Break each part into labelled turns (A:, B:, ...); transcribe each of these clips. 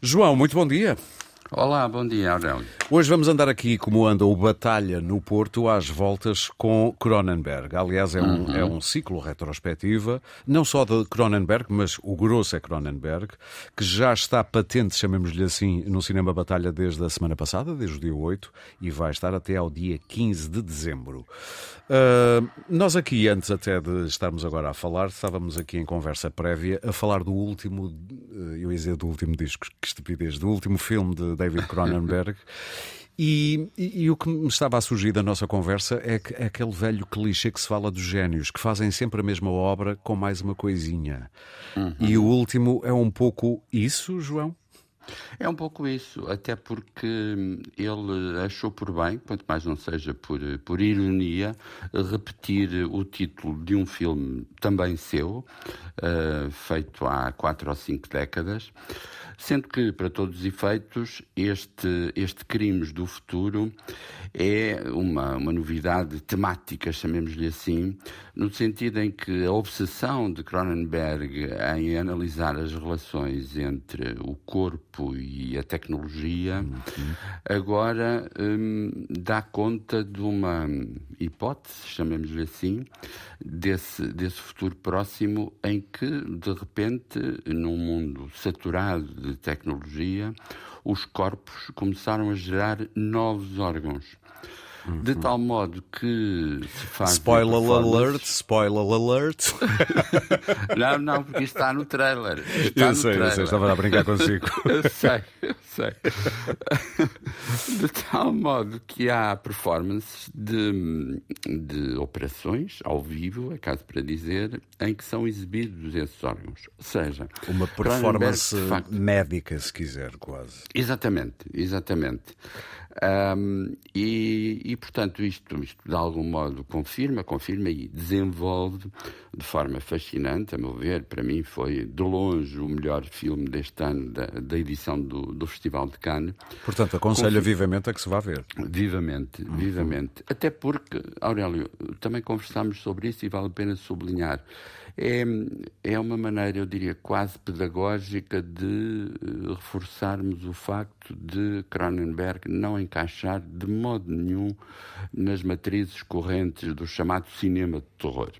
A: João, muito bom dia.
B: Olá, bom dia, Aurélio.
A: Hoje vamos andar aqui como anda o Batalha no Porto às voltas com Cronenberg. Aliás, é um, uhum. é um ciclo retrospectiva, não só de Cronenberg, mas o grosso é Cronenberg, que já está patente, chamemos-lhe assim, no Cinema Batalha desde a semana passada, desde o dia 8, e vai estar até ao dia 15 de dezembro. Uh, nós aqui, antes até de estarmos agora a falar, estávamos aqui em conversa prévia a falar do último, eh, eu ia dizer do último disco, que estupidez, do último filme de David Cronenberg. E, e, e, o que me estava a surgir da nossa conversa é, que, é aquele velho clichê que se fala dos génios, que fazem sempre a mesma obra com mais uma coisinha. Uhum. E o último é um pouco isso, João?
B: É um pouco isso, até porque ele achou por bem, quanto mais não seja por, por ironia, repetir o título de um filme também seu, uh, feito há quatro ou cinco décadas, sendo que, para todos os efeitos, este, este Crimes do Futuro é uma, uma novidade temática, chamemos-lhe assim, no sentido em que a obsessão de Cronenberg em analisar as relações entre o corpo e a tecnologia uhum. agora hum, dá conta de uma hipótese, chamemos-lhe assim, desse, desse futuro próximo em que, de repente, num mundo saturado de tecnologia, os corpos começaram a gerar novos órgãos. De tal modo que se faz.
A: Spoiler alert, spoiler alert.
B: não, não, porque isto está no trailer. Está eu
A: no sei, trailer. eu sei, estava a brincar consigo.
B: eu sei, eu sei. De tal modo que há performances de, de operações ao vivo, é caso para dizer, em que são exibidos esses órgãos. Ou seja,
A: uma performance facto, médica, se quiser, quase.
B: Exatamente, exatamente. Um, e, e, portanto, isto, isto de algum modo confirma, confirma e desenvolve de forma fascinante, a meu ver. Para mim, foi de longe o melhor filme deste ano, da, da edição do, do Festival de Cannes.
A: Portanto, aconselho Confir... vivamente a que se vá ver.
B: Vivamente, uhum. vivamente. Até porque, Aurélio, também conversámos sobre isso e vale a pena sublinhar. É, é uma maneira, eu diria, quase pedagógica de eh, reforçarmos o facto de Cronenberg não encaixar de modo nenhum nas matrizes correntes do chamado cinema de terror.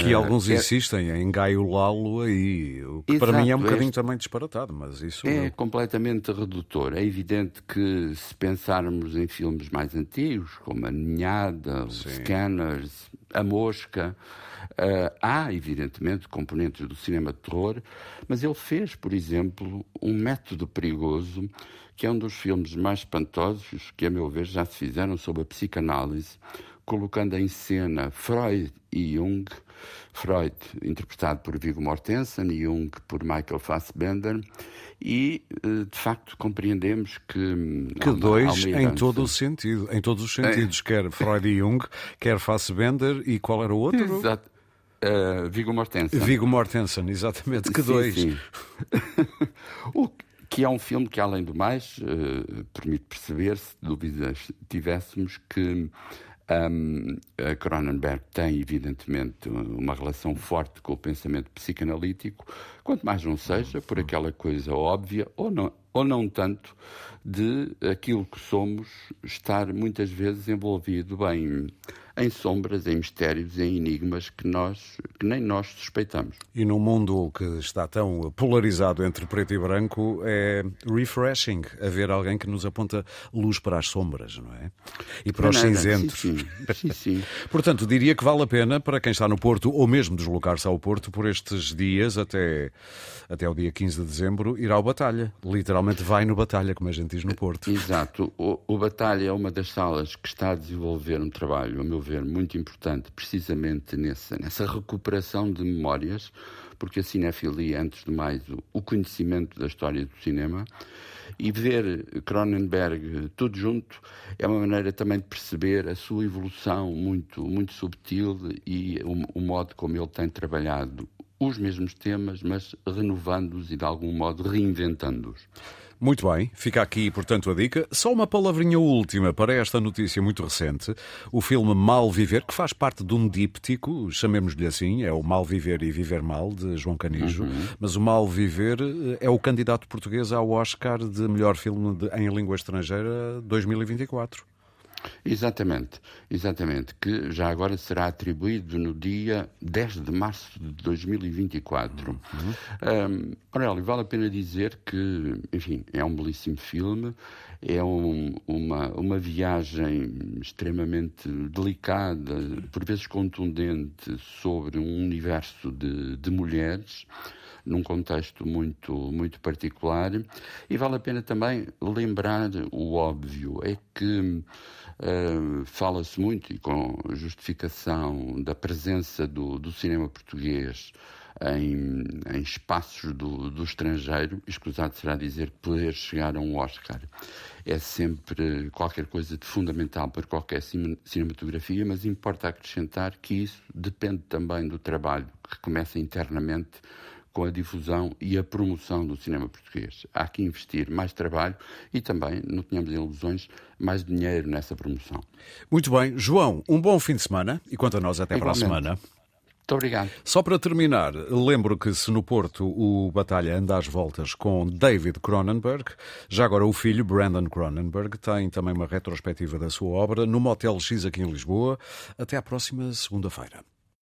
A: Que uh, alguns é... insistem em gaiolá-lo aí, o que Exato, para mim é um bocadinho também disparatado, mas isso
B: é
A: não...
B: completamente redutor. É evidente que se pensarmos em filmes mais antigos, como A Ninhada, os Scanners, A Mosca, Uh, há, evidentemente, componentes do cinema de terror, mas ele fez, por exemplo, um método perigoso, que é um dos filmes mais espantosos que, a meu ver, já se fizeram sobre a psicanálise, colocando em cena Freud e Jung, Freud interpretado por Viggo Mortensen e Jung por Michael Fassbender, e eh, de facto compreendemos que
A: hum, que dois em todo o sentido, em todos os sentidos, é. quer Freud e Jung, quer Fassbender e qual era o outro?
B: Exato. Uh, Viggo Mortensen.
A: Viggo Mortensen, exatamente. Que sim, dois. Sim.
B: o que é um filme que, além do mais, uh, permite perceber, se dúvidas tivéssemos, que um, a Cronenberg tem, evidentemente, uma relação forte com o pensamento psicanalítico, quanto mais não seja por aquela coisa óbvia, ou não, ou não tanto, de aquilo que somos estar muitas vezes envolvido bem em sombras, em mistérios, em enigmas que nós que nem nós suspeitamos.
A: E num mundo que está tão polarizado entre preto e branco, é refreshing haver alguém que nos aponta luz para as sombras, não é? E para os nada. cinzentos.
B: Sim, sim. sim, sim.
A: Portanto, diria que vale a pena para quem está no Porto ou mesmo deslocar-se ao Porto por estes dias até até o dia 15 de dezembro ir ao Batalha. Literalmente vai no Batalha, como a gente diz no Porto.
B: Exato. O, o Batalha é uma das salas que está a desenvolver um trabalho, a meu ver, muito importante, precisamente nessa, nessa recuperação de memórias, porque a cinefilia, antes de mais, o, o conhecimento da história do cinema, e ver Cronenberg tudo junto é uma maneira também de perceber a sua evolução muito, muito subtil e o, o modo como ele tem trabalhado os mesmos temas, mas renovando-os e de algum modo reinventando-os.
A: Muito bem, fica aqui, portanto, a dica. Só uma palavrinha última para esta notícia muito recente. O filme Mal Viver, que faz parte de um díptico, chamemos-lhe assim, é o Mal Viver e Viver Mal, de João Canijo. Uhum. Mas o Mal Viver eh, é o candidato português ao Oscar de melhor filme de, em língua estrangeira 2024.
B: Exatamente, exatamente, que já agora será atribuído no dia 10 de março de 2024. Uhum. Um, Aurélio, vale a pena dizer que, enfim, é um belíssimo filme, é um, uma, uma viagem extremamente delicada, por vezes contundente, sobre um universo de, de mulheres num contexto muito, muito particular. E vale a pena também lembrar o óbvio: é que uh, fala-se muito, e com justificação, da presença do, do cinema português. Em, em, espaços do, do estrangeiro, escusado será dizer poder chegar a um Oscar é sempre qualquer coisa de fundamental para qualquer cinematografia, mas importa acrescentar que isso depende também do trabalho que começa internamente com a difusão e a promoção do cinema português. Há que investir mais trabalho e também, não tenhamos ilusões, mais dinheiro nessa promoção.
A: Muito bem. João, um bom fim de semana e quanto a nós, até Igualmente. para a semana.
B: Muito obrigado.
A: Só para terminar, lembro que se no Porto o Batalha anda às voltas com David Cronenberg, já agora o filho, Brandon Cronenberg, tem também uma retrospectiva da sua obra no Motel X aqui em Lisboa. Até à próxima segunda-feira.